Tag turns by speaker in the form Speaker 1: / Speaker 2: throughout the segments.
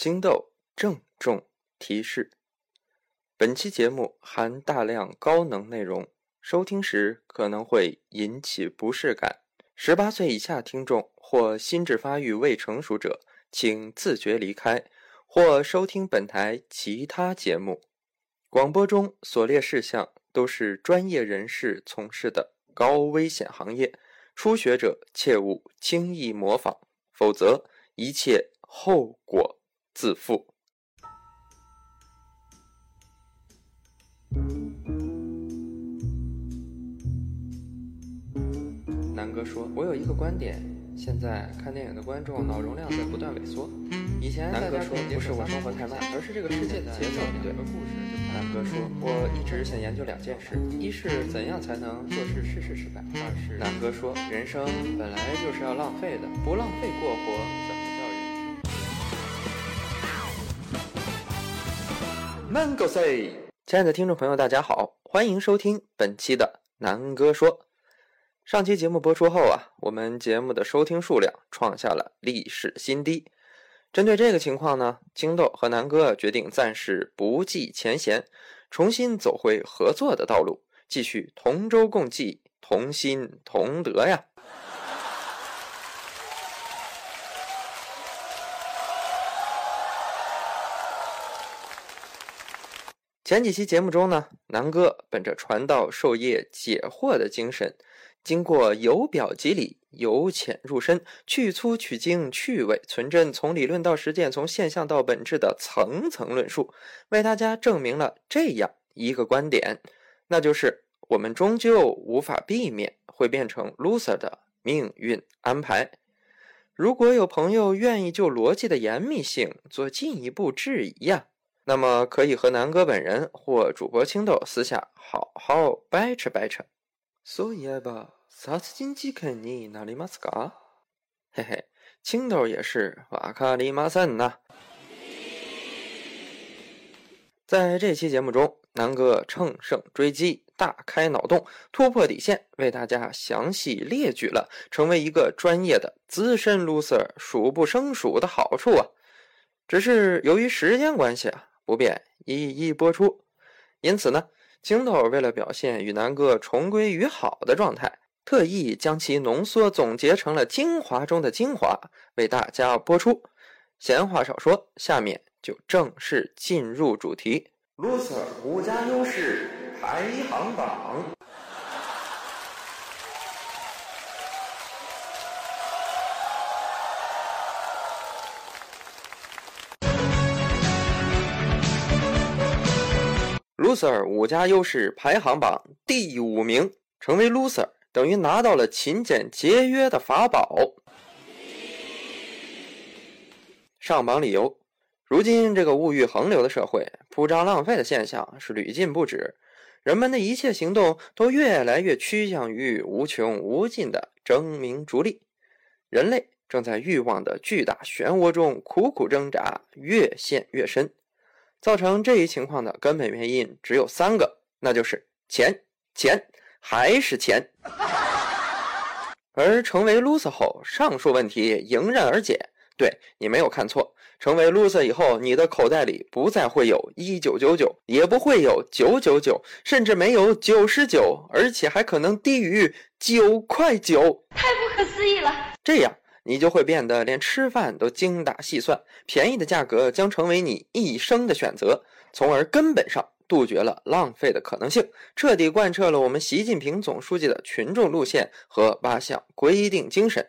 Speaker 1: 金豆郑重提示：本期节目含大量高能内容，收听时可能会引起不适感。十八岁以下听众或心智发育未成熟者，请自觉离开，或收听本台其他节目。广播中所列事项都是专业人士从事的高危险行业，初学者切勿轻易模仿，否则一切后果。自负。南哥说：“我有一个观点，现在看电影的观众脑容量在不断萎缩。以前南哥说不是我生活太慢，而是这个世界的节奏不对。南哥说：“我一直想研究两件事，一是怎样才能做事事事失败，二是……南哥说，人生本来就是要浪费的，不浪费过活。” Mango say，亲爱的听众朋友，大家好，欢迎收听本期的南哥说。上期节目播出后啊，我们节目的收听数量创下了历史新低。针对这个情况呢，青豆和南哥决定暂时不计前嫌，重新走回合作的道路，继续同舟共济，同心同德呀。前几期节目中呢，南哥本着传道授业解惑的精神，经过由表及里、由浅入深、去粗取精、去伪存真，从理论到实践，从现象到本质的层层论述，为大家证明了这样一个观点，那就是我们终究无法避免会变成 loser 的命运安排。如果有朋友愿意就逻辑的严密性做进一步质疑呀。那么可以和南哥本人或主播青豆私下好好掰扯掰扯。そういえば殺人事件になりますか？嘿嘿，青豆也是瓦卡里马森呐。在这期节目中，南哥乘胜追击，大开脑洞，突破底线，为大家详细列举了成为一个专业的资深 loser 数不胜数的好处啊。只是由于时间关系啊。 不便一一播出，因此呢，青豆为了表现与南哥重归于好的状态，特意将其浓缩总结成了精华中的精华，为大家播出。闲话少说，下面就正式进入主题：loser 五家优势排行榜。Loser 五家优势排行榜第五名，成为 loser 等于拿到了勤俭节约的法宝。上榜理由：如今这个物欲横流的社会，铺张浪费的现象是屡禁不止，人们的一切行动都越来越趋向于无穷无尽的争名逐利，人类正在欲望的巨大漩涡中苦苦挣扎，越陷越深。造成这一情况的根本原因只有三个，那就是钱、钱还是钱。而成为 loser 后，上述问题迎刃而解。对你没有看错，成为 loser 以后，你的口袋里不再会有一九九九，也不会有九九九，甚至没有九十九，而且还可能低于九块九，
Speaker 2: 太不可思议了。
Speaker 1: 这样。你就会变得连吃饭都精打细算，便宜的价格将成为你一生的选择，从而根本上杜绝了浪费的可能性，彻底贯彻了我们习近平总书记的群众路线和八项规定精神。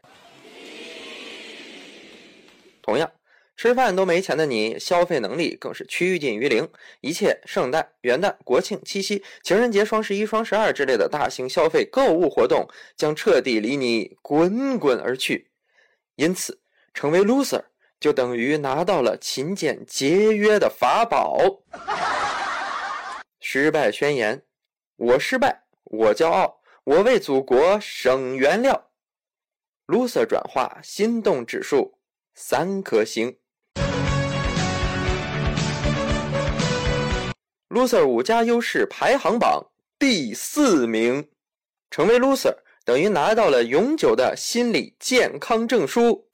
Speaker 1: 同样，吃饭都没钱的你，消费能力更是趋近于零，一切圣诞、元旦、国庆、七夕、情人节、双十一、双十二之类的大型消费购物活动将彻底离你滚滚而去。因此，成为 loser 就等于拿到了勤俭节约的法宝。失败宣言：我失败，我骄傲，我为祖国省原料。loser 转化心动指数三颗星。loser 五家优势排行榜第四名，成为 loser。等于拿到了永久的心理健康证书。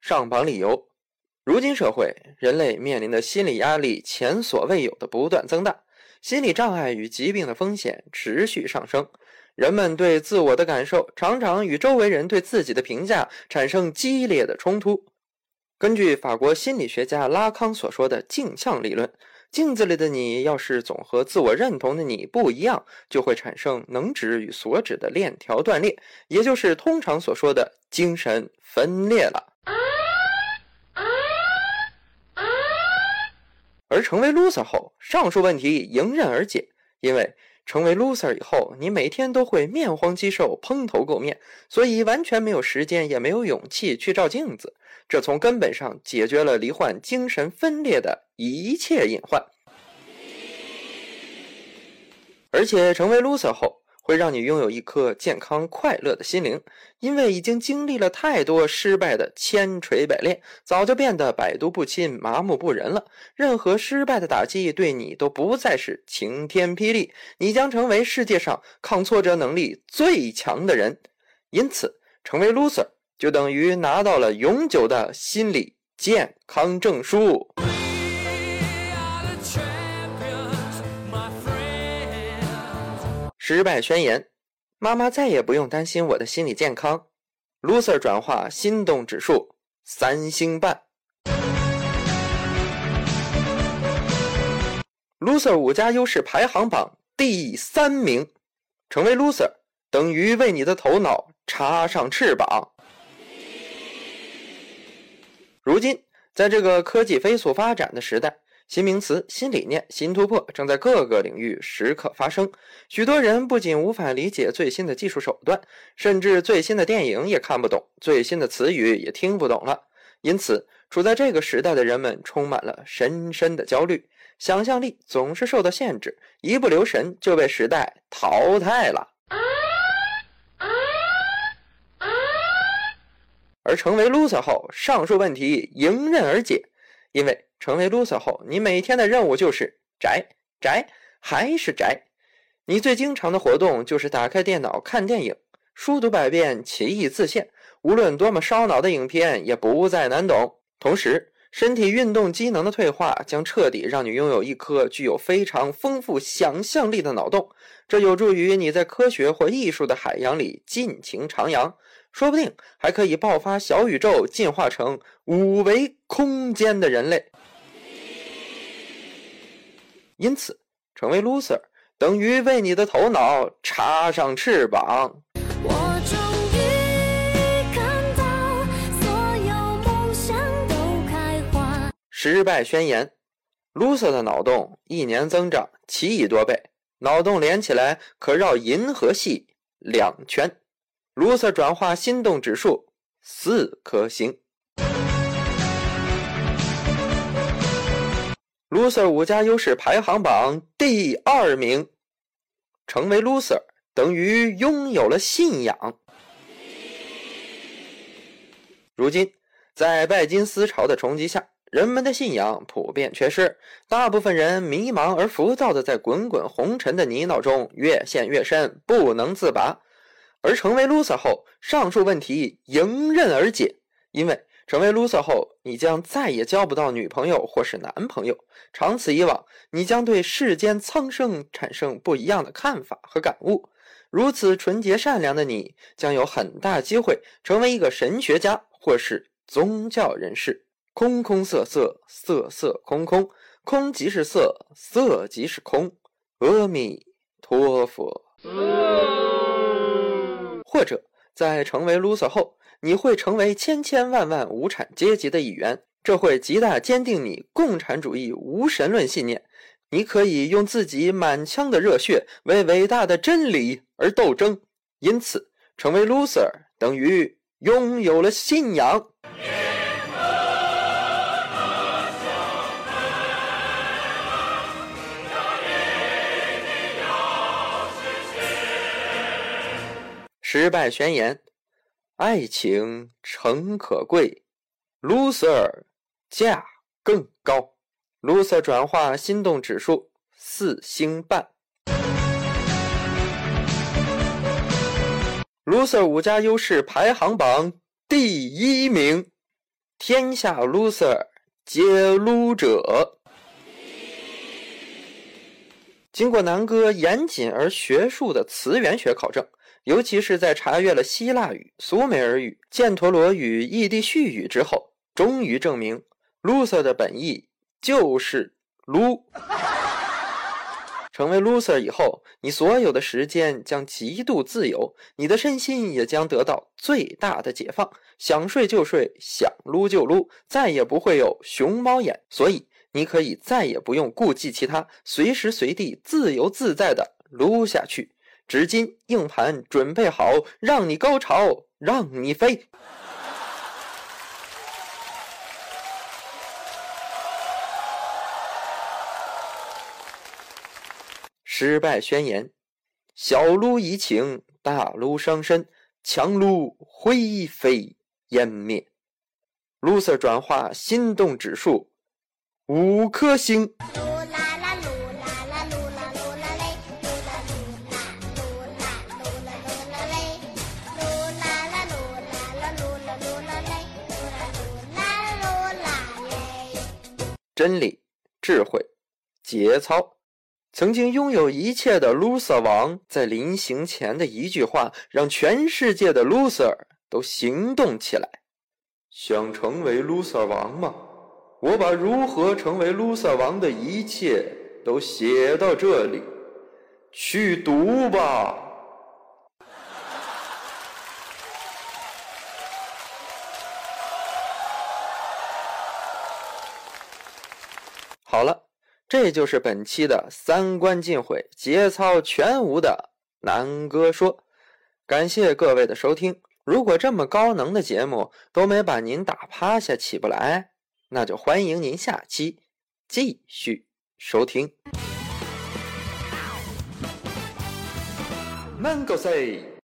Speaker 1: 上榜理由：如今社会，人类面临的心理压力前所未有的不断增大，心理障碍与疾病的风险持续上升，人们对自我的感受常常与周围人对自己的评价产生激烈的冲突。根据法国心理学家拉康所说的镜像理论。镜子里的你要是总和自我认同的你不一样，就会产生能指与所指的链条断裂，也就是通常所说的精神分裂了。而成为 loser 后，上述问题迎刃而解，因为成为 loser 以后，你每天都会面黄肌瘦、蓬头垢面，所以完全没有时间，也没有勇气去照镜子。这从根本上解决了罹患精神分裂的一切隐患，而且成为 loser 后，会让你拥有一颗健康快乐的心灵，因为已经经历了太多失败的千锤百炼，早就变得百毒不侵、麻木不仁了。任何失败的打击对你都不再是晴天霹雳，你将成为世界上抗挫折能力最强的人。因此，成为 loser。就等于拿到了永久的心理健康证书。失败宣言：妈妈再也不用担心我的心理健康。Loser 转化心动指数三星半。Loser 五加优势排行榜第三名，成为 Loser 等于为你的头脑插上翅膀。如今，在这个科技飞速发展的时代，新名词、新理念、新突破正在各个领域时刻发生。许多人不仅无法理解最新的技术手段，甚至最新的电影也看不懂，最新的词语也听不懂了。因此，处在这个时代的人们充满了深深的焦虑，想象力总是受到限制，一不留神就被时代淘汰了。而成为 loser 后，上述问题迎刃而解。因为成为 loser 后，你每天的任务就是宅宅还是宅。你最经常的活动就是打开电脑看电影，书读百遍，其义自现。无论多么烧脑的影片，也不再难懂。同时，身体运动机能的退化将彻底让你拥有一颗具有非常丰富想象力的脑洞，这有助于你在科学或艺术的海洋里尽情徜徉。说不定还可以爆发小宇宙，进化成五维空间的人类。因此，成为 loser 等于为你的头脑插上翅膀。失败宣言：loser 的脑洞一年增长七亿多倍，脑洞连起来可绕银河系两圈。loser 转化心动指数四颗星。Loser 五加优势排行榜第二名，成为 loser 等于拥有了信仰。如今，在拜金思潮的冲击下，人们的信仰普遍缺失，大部分人迷茫而浮躁的在滚滚红尘的泥淖中越陷越深，不能自拔。而成为 loser 后，上述问题迎刃而解。因为成为 loser 后，你将再也交不到女朋友或是男朋友。长此以往，你将对世间苍生产生不一样的看法和感悟。如此纯洁善良的你，将有很大机会成为一个神学家或是宗教人士。空空色色，色色空空，空即是色，色即是空。阿弥陀佛。或者在成为 loser 后，你会成为千千万万无产阶级的一员，这会极大坚定你共产主义无神论信念。你可以用自己满腔的热血为伟大的真理而斗争。因此，成为 loser 等于拥有了信仰。失败宣言：爱情诚可贵，loser 价更高。loser 转化心动指数四星半。loser 五加优势排行榜第一名，天下 loser 皆撸者。经过南哥严谨而学术的词源学考证，尤其是在查阅了希腊语、苏美尔语、犍陀罗语、异地絮语之后，终于证明 loser 的本意就是撸。成为 loser 以后，你所有的时间将极度自由，你的身心也将得到最大的解放，想睡就睡，想撸就撸，再也不会有熊猫眼。所以。你可以再也不用顾忌其他，随时随地自由自在的撸下去。纸巾、硬盘准备好，让你高潮，让你飞。失败宣言：小撸怡情，大撸伤身，强撸灰飞烟灭。loser 转化心动指数。五颗星。真理、智慧、节操，曾经拥有一切的 loser 王，在临行前的一句话，让全世界的 loser 都行动起来。想成为 loser 王吗？我把如何成为 loser 王的一切都写到这里，去读吧。好了，这就是本期的三观尽毁、节操全无的南哥说。感谢各位的收听。如果这么高能的节目都没把您打趴下，起不来。那就欢迎您下期继续收听。Mango say。